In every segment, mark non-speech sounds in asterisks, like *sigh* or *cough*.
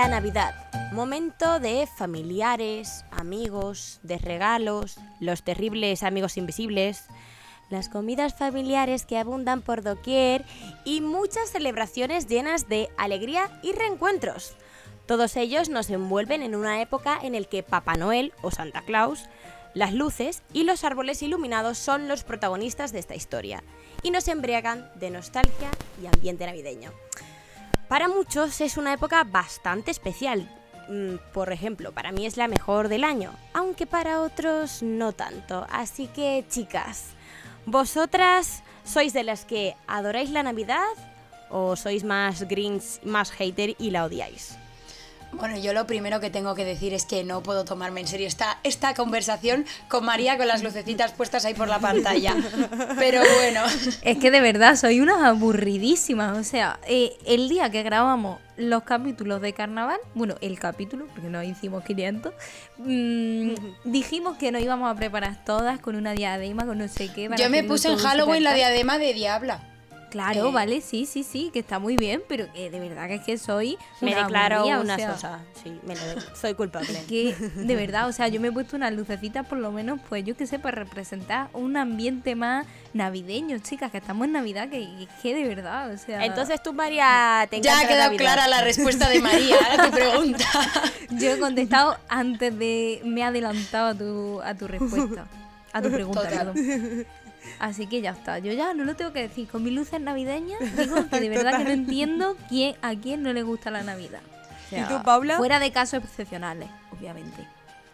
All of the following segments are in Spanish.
La Navidad. Momento de familiares, amigos, de regalos, los terribles amigos invisibles, las comidas familiares que abundan por doquier y muchas celebraciones llenas de alegría y reencuentros. Todos ellos nos envuelven en una época en la que Papá Noel o Santa Claus, las luces y los árboles iluminados son los protagonistas de esta historia y nos embriagan de nostalgia y ambiente navideño. Para muchos es una época bastante especial. Mm, Por ejemplo, para mí es la mejor del año, aunque para otros no tanto. Así que, chicas, ¿vosotras sois de las que adoráis la Navidad o sois más grinch, más hater y la odiáis? Bueno, yo lo primero que tengo que decir es que no puedo tomarme en serio esta, esta conversación con María con las lucecitas puestas ahí por la pantalla. Pero bueno, Es que de verdad soy una aburridísima. O sea, eh, el día que grabamos los capítulos de carnaval, bueno, el capítulo, porque no hicimos 500, mm, dijimos que nos íbamos a preparar todas con una diadema, con no sé qué. yo me puse en Halloween la diadema de Diabla. Claro, Eh. vale, sí, sí, sí, que está muy bien, pero que de verdad que es que soy. Me una declaro aburrida, o una sea, sosa. Sí, me lo soy culpable. *laughs* que de verdad, o sea, yo me he puesto unas lucecitas por lo menos, pues yo que sé, para representar un ambiente más navideño, chicas, que estamos en Navidad, que, que de verdad, o sea... Entonces tú, María, te Ya ha quedado Navidad. clara la respuesta de María a tu pregunta. *laughs* Yo he contestado antes de... Me he adelantado a tu, a tu respuesta, a tu pregunta, Total. perdón. Así que ya está, yo ya no lo tengo que decir, con mis luces navideñas *laughs* digo que de verdad que no entiendo quién, a quién no le gusta la Navidad. O sea, ¿Y tú, Paula? Fuera de casos excepcionales, obviamente.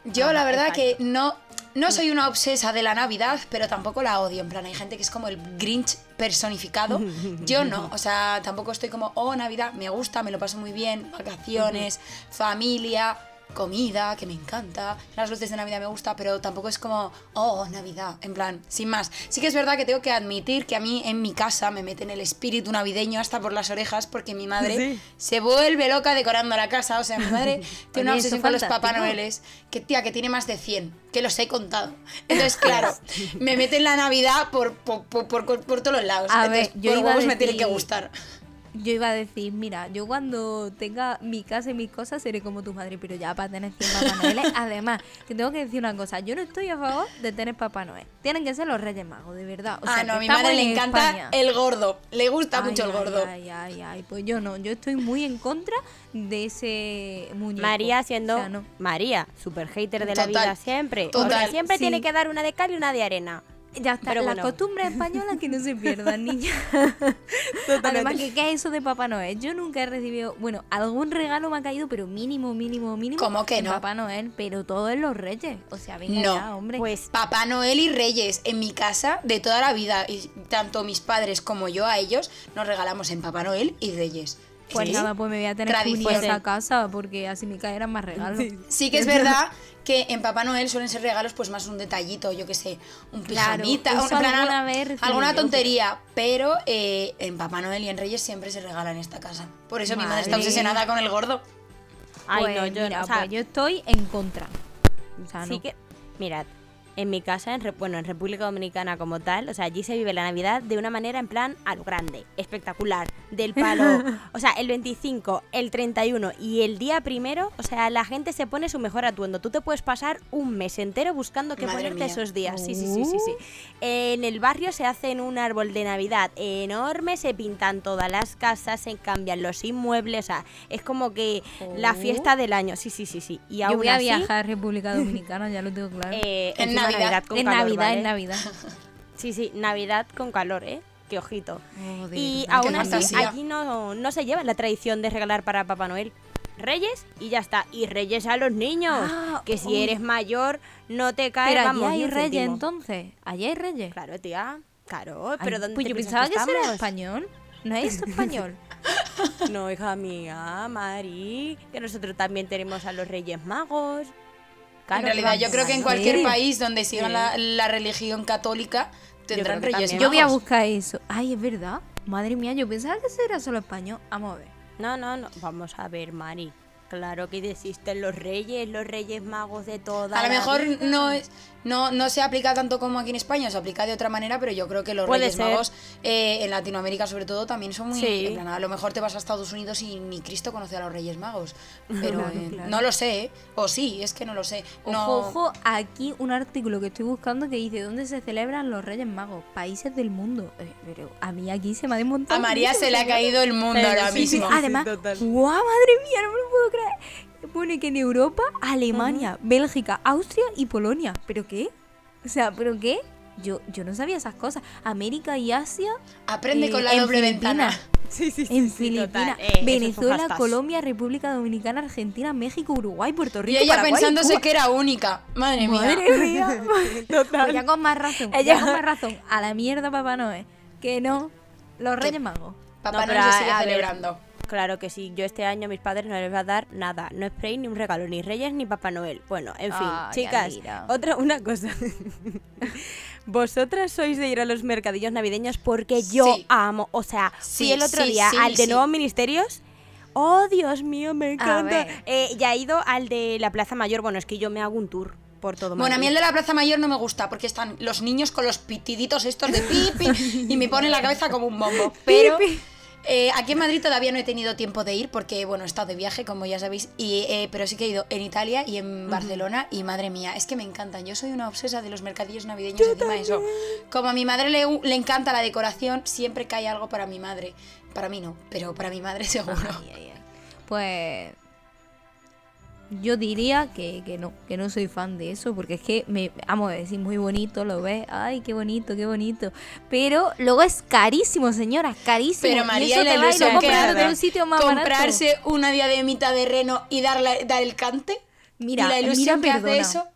Yo la verdad que no, no soy una obsesa de la Navidad, pero tampoco la odio. En plan, hay gente que es como el Grinch personificado. *laughs* Yo no, o sea, tampoco estoy como, oh, Navidad, me gusta, me lo paso muy bien, vacaciones, familia, comida, que me encanta, las luces de Navidad me gusta, pero tampoco es como, oh, Navidad, en plan, sin más. Sí que es verdad que tengo que admitir que a mí en mi casa me meten el espíritu navideño hasta por las orejas porque mi madre Sí. se vuelve loca decorando la casa. O sea, mi madre *laughs* tiene una obsesión con los Papá. Noeles, que tía, que tiene más de 100, que los he contado. Entonces, *laughs* claro, me meten la Navidad por, por, por, por- por todos los lados. A Entonces, ver, yo por iba a huevos me tiene que gustar. Yo iba a decir, mira, yo cuando tenga mi casa y mis cosas seré como tu madre, pero ya para tener 100 Papá Noel. *laughs* Además, que tengo que decir una cosa, yo no estoy a favor de tener Papá Noel. Tienen que ser los Reyes Magos, de verdad. O sea, ah, no, a mi madre le en encanta España. el gordo. Le gusta Ay, mucho el gordo. Ay, ay, ay, pues yo no, yo estoy muy en contra de ese muñeco. María siendo O sea, no. María, super hater de la vida siempre. total. Porque siempre Sí. tiene que dar una de cal y una de arena. Ya está, Pero las bueno. costumbres españolas que no se pierdan, niña. *laughs* Además, que ¿qué es eso de Papá Noel? Yo nunca he recibido, bueno, algún regalo me ha caído, pero mínimo, mínimo, mínimo. ¿Cómo que de no? Papá Noel, pero todo en los Reyes. O sea, venga No. ya, hombre. Pues Papá Noel y Reyes en mi casa de toda la vida. Y tanto mis padres como yo a ellos nos regalamos en Papá Noel y Reyes. Pues Sí. nada, pues me voy a tener que unir a esa casa porque así me caerán más regalos. Sí que es verdad que en Papá Noel suelen ser regalos pues más un detallito, yo que sé, un pijamita, un- alguna yo, tontería, pero eh, en Papá Noel y en Reyes siempre se regala en esta casa. Por eso mi madre está obsesionada con el gordo. Ay, Pues no, yo, mira, o sea, pues yo estoy en contra. O sea, sí no. que, mirad, en mi casa, en, Re- bueno, en República Dominicana como tal, o sea, allí se vive la Navidad de una manera en plan a lo grande, espectacular, del palo. *laughs* o sea, el 25, el 31 y el día primero, o sea, la gente se pone su mejor atuendo. Tú te puedes pasar un mes entero buscando qué Madre ponerte mía. esos días. Sí, sí, sí, sí, sí. En el barrio se hacen un árbol de Navidad enorme, se pintan todas las casas, se cambian los inmuebles, o sea, es como que la Oh. fiesta del año. Sí, sí, sí, sí. Y Yo aún voy a así, viajar a República Dominicana, ya lo tengo claro. eh, En encima Navidad. con en calor, Navidad, ¿vale? en Navidad. *laughs* Sí, sí, Navidad con calor, ¿eh? Qué ojito. Oh, y aún así, fantasía. allí no, no se lleva la tradición de regalar para Papá Noel. Reyes y ya está. Y Reyes a los niños. Ah, que si uy. eres mayor, no te cae, Pero allí vamos, hay ni un reyes entonces. Allí hay reyes. Claro, tía. Claro, Ay, pero ¿dónde pues te yo pensaba que eso era español. ¿No es esto español? *laughs* No, hija mía, Mari, que nosotros también tenemos a los Reyes Magos. Claro, en realidad, yo creo que en ¿en cualquier país donde sigan Sí. la, la religión católica tendrán que reyes. Yo voy a buscar eso. Ay, es verdad. Madre mía, yo pensaba que eso era solo español. Vamos a ver. No, no, no. Vamos a ver, Mari. Claro que existen los reyes, los reyes magos de toda A lo mejor vida. no es no, no se aplica tanto como aquí en España, se aplica de otra manera, pero yo creo que los Puede Reyes ser. Magos eh, en Latinoamérica sobre todo también son muy... Sí. en plan, a lo mejor te vas a Estados Unidos y ni Cristo conoce a los Reyes Magos. *laughs* Pero Claro, eh, claro. no lo sé, ¿eh? o sí, es que no lo sé. No, Ojo, ojo, aquí un artículo que estoy buscando que dice ¿Dónde se celebran los Reyes Magos? Países del mundo. Eh, pero a mí aquí se me ha desmontado. A María se le ha caído el mundo Pero ahora sí, mismo. sí. Además. ¡guau, madre mía! No me lo puedo creer. Pone que en Europa, Alemania, Bélgica, Austria y Polonia. ¿Pero qué? O sea, ¿pero qué? Yo, yo no sabía esas cosas. América y Asia. Aprende eh, con la en doble ventana. Sí, sí, sí, En sí, Filipinas, total. Eh, Venezuela. Colombia, República Dominicana, Argentina, México, Uruguay, Puerto Y Rico. ella Paraguay, pensándose Cuba. que era única. Madre mía. Madre mía. *laughs* Pues ya con más razón. Ella- Ya con más razón. A la mierda, Papá Noel. Que no. Los Reyes Magos. Papá No, pero se sigue a ver. Claro que sí, yo este año a mis padres no les voy a dar nada, no spray ni un regalo, ni Reyes ni Papá Noel. Bueno, en fin, Ay, chicas, otra *laughs* una cosa. Vosotras sois de ir a los mercadillos navideños porque yo amo, o sea, fui Sí, el otro sí, día al de. Nuevos Ministerios. Oh, Dios mío, me encanta. Eh, ya he ido al de la Plaza Mayor, bueno, es que yo me hago un tour por todo Bueno, a mí el de la Plaza Mayor no me gusta porque están los niños con los pitiditos estos de pipi *laughs* y me ponen la cabeza como un bombo. Pero eh, aquí en Madrid todavía no he tenido tiempo de ir porque, bueno, he estado de viaje, como ya sabéis, y, eh, pero sí que he ido en Italia y en Barcelona y madre mía, es que me encantan. Yo soy una obsesa de los mercadillos navideños encima de eso. Como a mi madre le, le encanta la decoración, siempre cae algo para mi madre. Para mí no, pero para mi madre *laughs* seguro. Ay, ay, ay. Pues. Yo diría que, que no, que no soy fan de eso, porque es que me, vamos a decir, muy bonito, lo ves, ay, qué bonito, qué bonito. Pero luego es carísimo, señora, carísimo. Pero Y María eso y la te va y lo ilusión que compras en hace otro sitio más barato. comprarse una diademita de reno y darle, dar el cante. Mira, y la ilusión mira, que hace perdona. eso.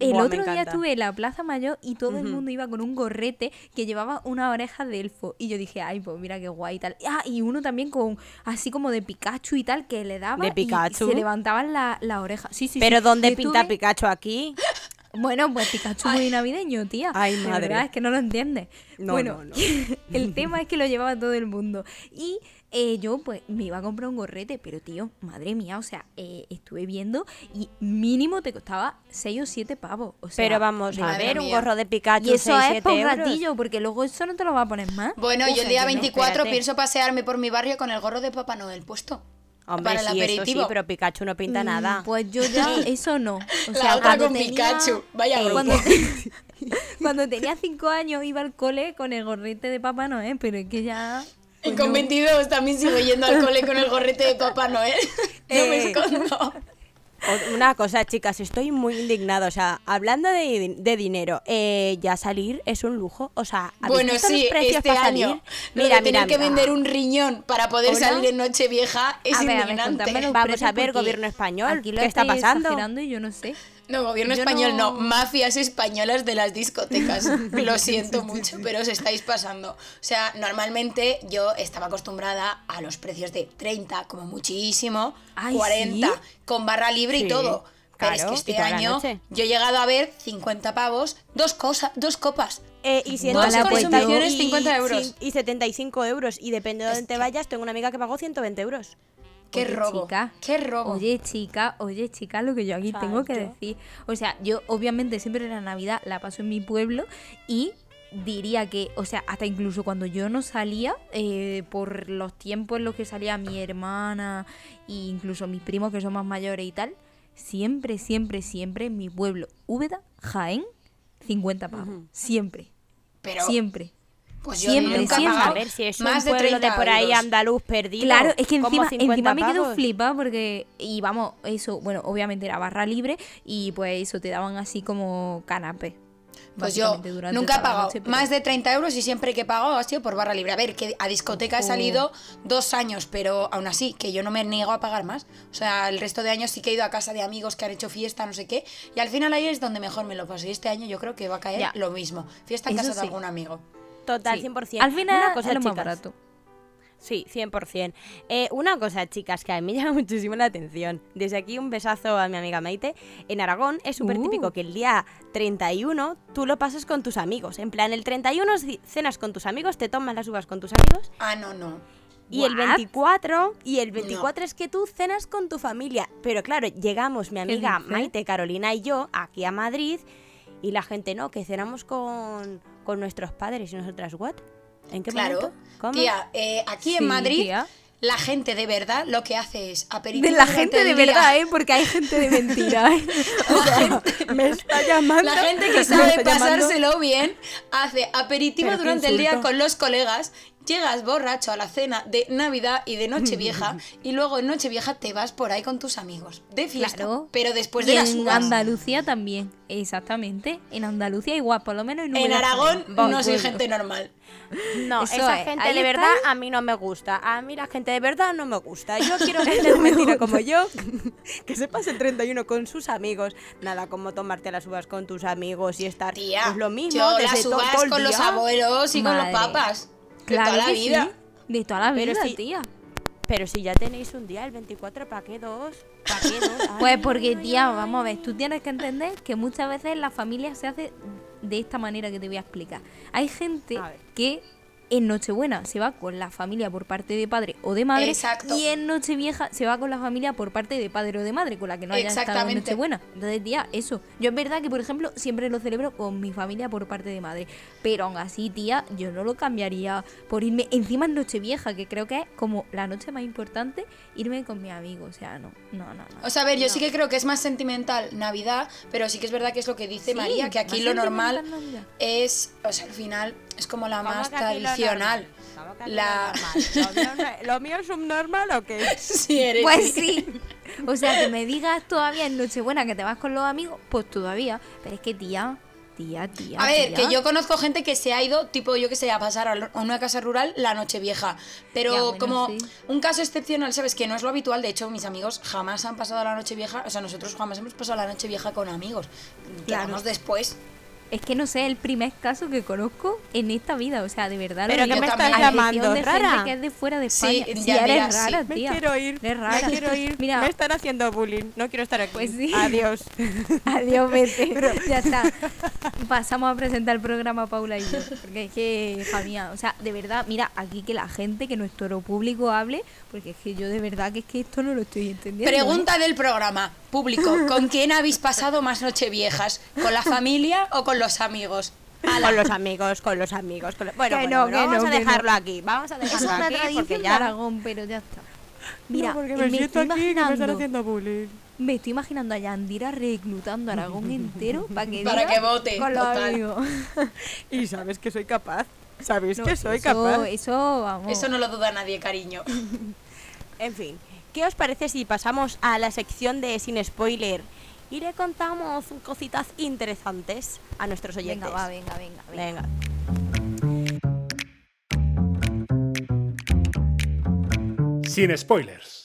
El Buah, otro día estuve en la Plaza Mayor y todo el mundo iba con un gorrete que llevaba una oreja de elfo. Y yo dije, ay, pues mira qué guay y tal. Ah, y uno también con así como de Pikachu y tal, que le daba ¿De y Pikachu? se levantaban la, la oreja. Sí, sí, Pero sí. ¿dónde Estuve- pinta Pikachu aquí? Bueno, pues Pikachu muy navideño, tía. Ay, madre. verdad, es que no lo entiendes. No, bueno, no, no. *laughs* el *laughs* tema es que lo llevaba todo el mundo. Y eh, yo, pues, me iba a comprar un gorrete, pero tío, madre mía, o sea, eh, estuve viendo y mínimo te costaba 6 o 7 pavos. O sea, Pero vamos a ver, un gorro de Pikachu Y eso 6, es 7 por un ratillo, porque luego eso no te lo va a poner más. Bueno, yo el día que no, 24 espérate. pienso pasearme por mi barrio con el gorro de Papá Noel puesto. Hombre, para el sí, eso sí, pero Pikachu no pinta nada. Mm, Pues yo ya, *laughs* eso no. O La sea, otra cuando con tenía- Pikachu. Vaya grupo. cuando, *laughs* *laughs* cuando tenía 5 años iba al cole con el gorrete de Papá Noel, pero es que ya... Y pues con no. 22 también sigo yendo al cole con el gorrete de Papá Noel. No me Eh. escondo. Una cosa, chicas, estoy muy indignada. O sea, hablando de, de dinero, eh, ya salir es un lujo. O sea, ¿habéis Bueno, sí, precios este para año. salir? Lo de tener que vender un riñón para poder Hola. salir en Nochevieja es A ver, a ver, indignante. Vamos a ver, gobierno español, aquí lo ¿qué está pasando? y yo no sé. No, gobierno Yo español no. no- mafias españolas de las discotecas. *laughs* Lo siento mucho, pero os estáis pasando. O sea, normalmente yo estaba acostumbrada a los precios de 30, como muchísimo, Ay, 40, ¿sí? con barra libre Sí, y todo. Pero es que este año yo he llegado a ver 50 pavos, dos cosas, dos copas. Eh, y si Dos consumiciones, y- 50 euros. Y 75 euros. Y depende de dónde te vayas, tengo una amiga que pagó 120 euros. Qué Oye, robo. chica. Qué robo. Oye, chica, oye, chica, lo que yo aquí tengo que decir. O sea, yo obviamente siempre la Navidad la paso en mi pueblo y diría que, o sea, hasta incluso cuando yo no salía, eh, por los tiempos en los que salía mi hermana e incluso mis primos que son más mayores y tal, siempre, siempre, siempre en mi pueblo, Úbeda, Jaén, 50 pavos. Siempre. Pero, siempre. Pues yo siempre, nunca he siempre. pagado A ver si es un más de pueblo de 30 por ahí euros. andaluz perdido. Claro, es que encima, 50 encima me quedo flipada porque, y vamos, eso, bueno, obviamente era barra libre y pues eso, te daban así como canapé. Pues yo nunca he pagado noche, pero- más de 30 euros y siempre que he pagado ha sido por barra libre. A ver, que a discoteca he Ojo. salido dos años, pero aún así, que yo no me niego a pagar más. O sea, el resto de años sí que he ido a casa de amigos que han hecho fiesta, no sé qué. Y al final ahí es donde mejor me lo paso. Y este año yo creo que va a caer Ya. lo mismo. Fiesta en Eso casa de algún amigo. Total, Sí. 100%. Al final Una cosa, es lo más chicas. barato. Sí, 100%. Eh, una cosa, chicas, que a mí me *laughs* llama muchísimo la atención. Desde aquí un besazo a mi amiga Maite. En Aragón es súper típico Uh. que el día 31 tú lo pasas con tus amigos. En plan, el 31 ci- cenas con tus amigos, te tomas las uvas con tus amigos. Ah, no, no. Y el What? 24, y el 24 es que tú cenas con tu familia. Pero claro, llegamos mi amiga? Maite, Carolina y yo aquí a Madrid y la gente no, que cenamos con, con nuestros padres y nosotras, ¿what? ¿En qué Claro. momento? ¿Cómo? Tía, eh, aquí Sí, en Madrid, tía. la gente de verdad lo que hace es aperitivo. De la gente de verdad, ¿eh? Porque hay gente de mentira, ¿eh? *laughs* O sea, me está llamando. La gente que *laughs* sabe llamando. pasárselo bien hace aperitivo Pero durante el día con los colegas, llegas borracho a la cena de Navidad y de Nochevieja *laughs* y luego en Nochevieja te vas por ahí con tus amigos de fiesta, Claro. pero después y de las en uvas. Andalucía también, exactamente. En Andalucía igual, por lo menos en En Aragón no soy bueno. gente normal. No, Eso esa es, gente ahí de verdad ahí. a mí no me gusta. A mí la gente de verdad no me gusta. *laughs* Yo quiero gente de mentira como yo, *laughs* que se pase el 31 con sus amigos. Nada como tomarte las uvas con tus amigos y estar Tía, pues lo mismo yo desde las uvas todo el con los abuelos y con los Madre. De toda la vida. sí. De toda la Pero vida, tía. Pero si ya tenéis un día, el 24, ¿para qué dos? ¿Para qué dos? *laughs* Ay, Pues porque, tía, vamos a ver, tú tienes que entender que muchas veces la familia se hace de esta manera que te voy a explicar. Hay gente A ver. que en Nochebuena se va con la familia por parte de padre o de madre Exacto. y en Nochevieja se va con la familia por parte de padre o de madre con la que no haya estado en. Nochebuena. Entonces, tía, eso. Yo es verdad que, por ejemplo, siempre lo celebro con mi familia por parte de madre. Pero aún así, tía, yo no lo cambiaría por irme encima en Nochevieja, que creo que es como la noche más importante, irme con mi amigo. O sea, no, no, no. no. O sea, a ver, yo sí que creo que es más sentimental Navidad, pero sí que es verdad que es lo que dice Sí, María, que aquí lo normal Navidad. es, o sea, al final es como la ¿Cómo más tradicional. La... lo normal? ¿Lo mío, ¿Lo mío es subnormal o qué? *laughs* Sí, eres- Pues *laughs* sí. O sea, que me digas todavía en Nochebuena que te vas con los amigos, pues todavía. Pero es que, tía, tía, tía. A ver, tía. que yo conozco gente que se ha ido, tipo, yo que sé, a pasar a una casa rural la noche vieja. Pero Ya, bueno, como sí. un caso excepcional, ¿sabes? Que no es lo habitual. De hecho, mis amigos jamás han pasado la noche vieja. O sea, nosotros jamás hemos pasado la noche vieja con amigos. Claro. Quedamos después. Es que no sé, el primer caso que conozco en esta vida. O sea, de verdad. ¿Pero digo. me estás llamando? de ¿Rara? que es de fuera de Sí, España. Sí, ya, eres mira, sí. rara, Me tía. quiero ir. Eres rara. Me quiero ir. *laughs* Mira, Me están haciendo bullying. No quiero estar aquí. Pues sí. Adiós. *laughs* Adiós, vete. *laughs* ya está. Pasamos a presentar el programa Paula y yo. Porque es que, hija mía, o sea, de verdad, mira, aquí que la gente, que nuestro público hable, porque es que yo de verdad que es que esto no lo estoy entendiendo. ¿eh? Pregunta del programa, público, ¿con quién habéis pasado más noche viejas? ¿Con la familia o con los amigos? Con los amigos, con los amigos. con lo- Bueno, Que no, bueno, que vamos no, a dejarlo no. aquí. Vamos a Es dejarlo una aquí tradición porque de ya. Aragón, pero ya está. Mira, No, porque eh, me, me siento estoy aquí que me están imaginando- haciendo bullying. Me estoy imaginando a Yandira reclutando a Aragón entero *laughs* para que, Para que vote, con los *laughs* amigos. Y sabes que soy capaz. Sabéis No, que soy eso, capaz. Eso, vamos. Eso no lo duda nadie, cariño. *laughs* En fin, ¿qué os parece si pasamos a la sección de sin spoiler y le contamos cositas interesantes a nuestros oyentes? Venga, va, venga, venga. venga. Venga. Sin spoilers.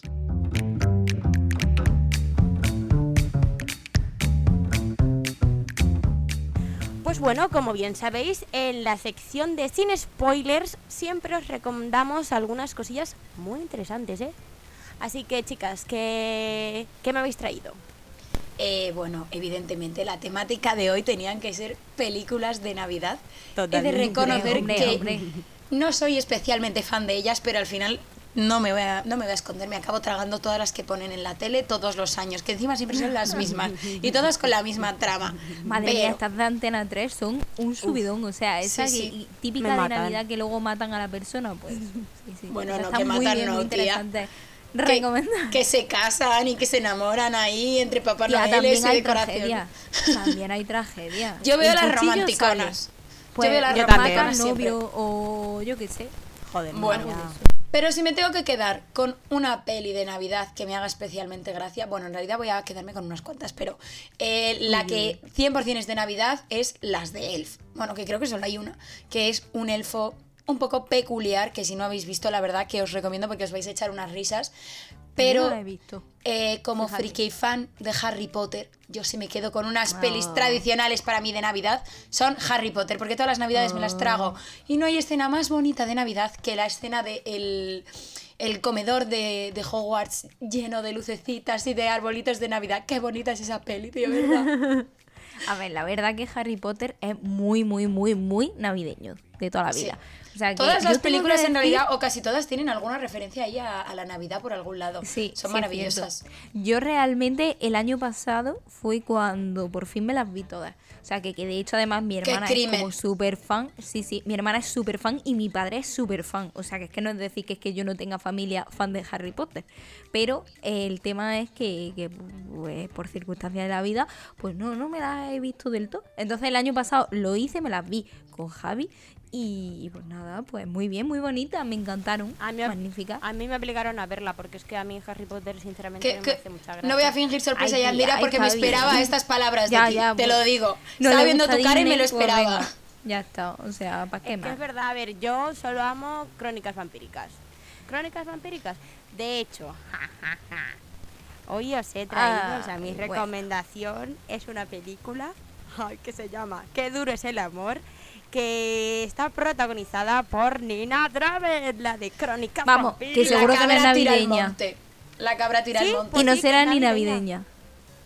Pues bueno, como bien sabéis, en la sección de sin spoilers siempre os recomendamos algunas cosillas muy interesantes, ¿eh? Así que chicas, ¿qué, qué me habéis traído? Eh, bueno, evidentemente la temática de hoy tenían que ser películas de Navidad. He de Totalmente. reconocer Hombre, que hombre. no soy especialmente fan de ellas, pero al final no me, voy a, no me voy a esconder, me acabo tragando todas las que ponen en la tele todos los años, que encima siempre son las mismas y todas con la misma trama. Madre mía, Pero- estas de Antena 3 son un subidón. O sea, esa Sí, que- sí. típica Me de. Navidad que luego matan a la persona, pues. sí, sí. Bueno, no, está que muy matan bien, no, muy tía. interesante. que, Recomendar. que se casan y que se enamoran ahí entre Papá Tía, Noel también y decoración. tragedia. También hay tragedia. *laughs* Yo veo las romanticonas. Pues yo veo las yo matan también. romanticonas siempre. novio o yo qué sé. Joder, Bueno. Pero si me tengo que quedar con una peli de Navidad que me haga especialmente gracia, bueno, en realidad voy a quedarme con unas cuantas, pero eh, la que 100% es de Navidad es las de Elf. Bueno, que creo que solo hay una, que es un elfo un poco peculiar, que si no habéis visto, la verdad que os recomiendo porque os vais a echar unas risas. Pero No la he visto. eh, como friki y fan de Harry Potter, yo si me quedo con unas pelis tradicionales para mí de Navidad, son Harry Potter, porque todas las Navidades me las trago. Y no hay escena más bonita de Navidad que la escena de el, el comedor de, de Hogwarts lleno de lucecitas y de arbolitos de Navidad. Qué bonita es esa peli, tío, ¿verdad? *laughs* A ver, la verdad que Harry Potter es muy, muy, muy, muy navideño de toda la Sí. vida. O sea, que Todas las películas en realidad, o casi todas, tienen alguna referencia ahí a, a la Navidad por algún lado. Sí, Son sí, maravillosas. Yo realmente el año pasado fue cuando por fin me las vi todas. O sea, que, que de hecho además mi ¡Qué hermana es como súper fan. Sí, sí, mi hermana es súper fan y mi padre es súper fan. O sea, que es que no es decir que es que yo no tenga familia fan de Harry Potter. Pero eh, el tema es que, que, pues, por circunstancias de la vida, pues no, no me las he visto del todo. Entonces el año pasado lo hice, me las vi con Javi. Y, y pues nada, pues muy bien, muy bonita, me encantaron. A mí, Magnífica. a mí me obligaron a verla porque es que a mí Harry Potter sinceramente Que- no que- me hace mucha gracia. no voy a fingir sorpresa, Ay, Yandira, ay, porque me esperaba estas palabras de Ya, ti. ya, te pues, lo digo. No Estaba viendo tu cara y me lo pues esperaba. venga, ya está, o sea, ¿para qué Es que más? es verdad, a ver, yo solo amo crónicas vampíricas. Crónicas vampíricas. De hecho, ja, ja, ja, hoy os he traído, Ah, o sea, mi bueno. recomendación es una película ay, que se llama Qué duro es el amor, que está protagonizada por Nina Traver, la de Crónicas Vamos, que seguro que no es navideña. La cabra tira Sí, al monte. y no será ni navideña. navideña.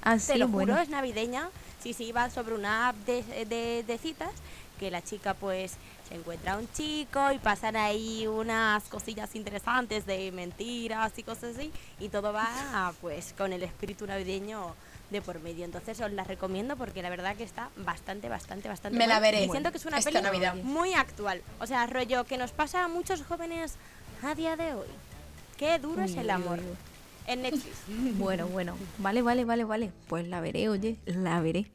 Ah, Te lo bueno. juro, es navideña. Sí, sí, va sobre una app de, de- de citas que la chica pues se encuentra a un chico y pasan ahí unas cosillas interesantes de mentiras y cosas así y todo va pues con el espíritu navideño de por medio. Entonces os la recomiendo porque la verdad que está bastante, bastante, bastante Me la veré Y siento que es una esta peli Navidad. muy actual. O sea, rollo que nos pasa a muchos jóvenes a día de hoy. Qué duro es el amor. En Netflix. *laughs* Bueno, bueno. Vale, vale, vale, vale. Pues la veré, oye, la veré.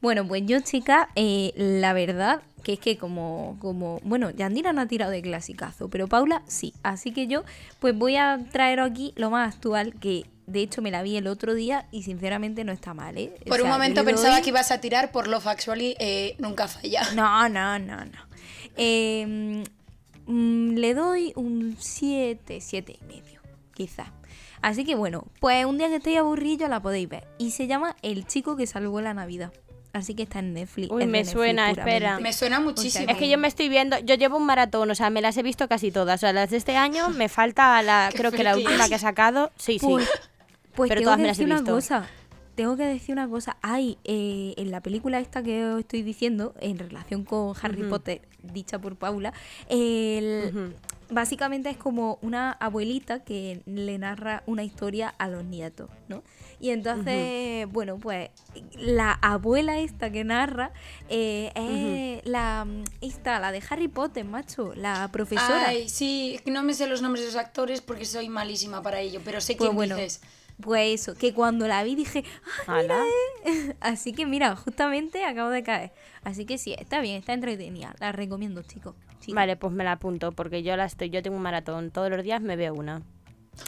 Bueno, pues yo, chica, eh, la verdad que es que como, como, bueno, Yandira no ha tirado de clasicazo, pero Paula sí. Así que yo, pues voy a traer aquí lo más actual, que de hecho me la vi el otro día y sinceramente no está mal, ¿eh? O Por un sea, momento pensaba doy- que ibas a tirar por Love Actually, eh, nunca falla. No, no, no, no. Eh, mm, le doy un 7, 7 y medio, quizás. Así que bueno, pues un día que estéis aburridos la podéis ver. Y se llama El chico que salvó la Navidad. Así que está en Netflix. Uy, es me Netflix suena, puramente. espera. Me suena muchísimo. Es que yo me estoy viendo, yo llevo un maratón, o sea, me las he visto casi todas. O sea, las de este año me falta la, *laughs* creo que la última que he sacado. Sí, sí. Pues, Pero tengo todas que me las he decir una cosa. Tengo que decir una cosa. Hay eh, en la película esta que os estoy diciendo, en relación con Harry. Potter, dicha por Paula, el- básicamente es como una abuelita que le narra una historia a los nietos, ¿no? Y entonces, bueno, pues la abuela esta que narra eh, es la esta, la de Harry Potter, macho, la profesora. Ay, sí, no me sé los nombres de los actores porque soy malísima para ello, pero sé Pues quién bueno, dices. Pues eso, que cuando la vi dije, ¡ay, mira, eh! *laughs* Así que mira, justamente acabo de caer. Así que sí, está bien, está entretenida. La recomiendo, chicos. Vale, pues me la apunto, porque yo la estoy, yo tengo un maratón, todos los días me veo una.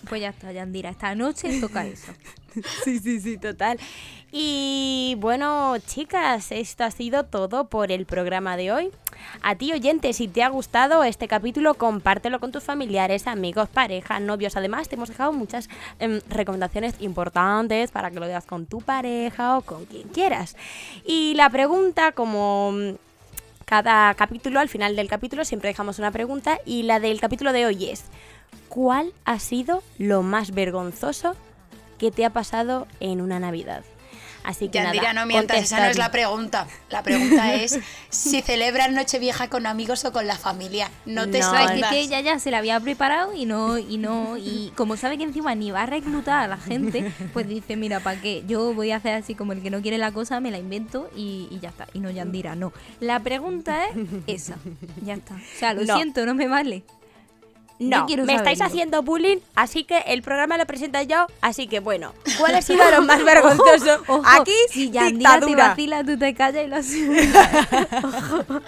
Pues ya está, Yandira. Esta noche toca *laughs* eso. Sí, sí, sí, total. Y bueno, chicas, esto ha sido todo por el programa de hoy. A ti, oyente, si te ha gustado este capítulo, compártelo con tus familiares, amigos, pareja, novios. Además, te hemos dejado muchas em, recomendaciones importantes para que lo veas con tu pareja o con quien quieras. Y la pregunta, como cada capítulo, al final del capítulo, siempre dejamos una pregunta. Y la del capítulo de hoy es: ¿Cuál ha sido lo más vergonzoso que te ha pasado en una Navidad? Así que Yandira, nada, no mientas, esa no es la pregunta. La pregunta *laughs* es si celebran Nochevieja con amigos o con la familia. No te No, ¿Sabes? Es que ella ya se la había preparado y no, y no, y como sabe que encima ni va a reclutar a la gente, *laughs* pues dice, mira, ¿para qué? Yo voy a hacer así como el que no quiere la cosa, me la invento y, y ya está. Y no Yandira, no. La pregunta es esa. Ya está. O sea, lo No. siento, no me vale. No, me estáis haciendo bullying, así que el programa lo presento yo. Así que bueno, ¿cuál ha sido lo más *laughs* vergonzoso? Ojo, Aquí, si Yandira te vacila, tú te callas y lo haces. *laughs*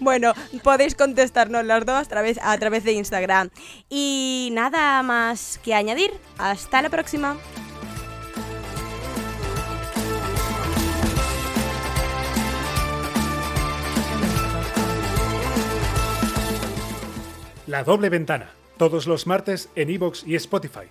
Bueno, podéis contestarnos las dos a través, a través de Instagram. Y nada más que añadir. Hasta la próxima. La doble ventana, todos los martes en iVoox y Spotify.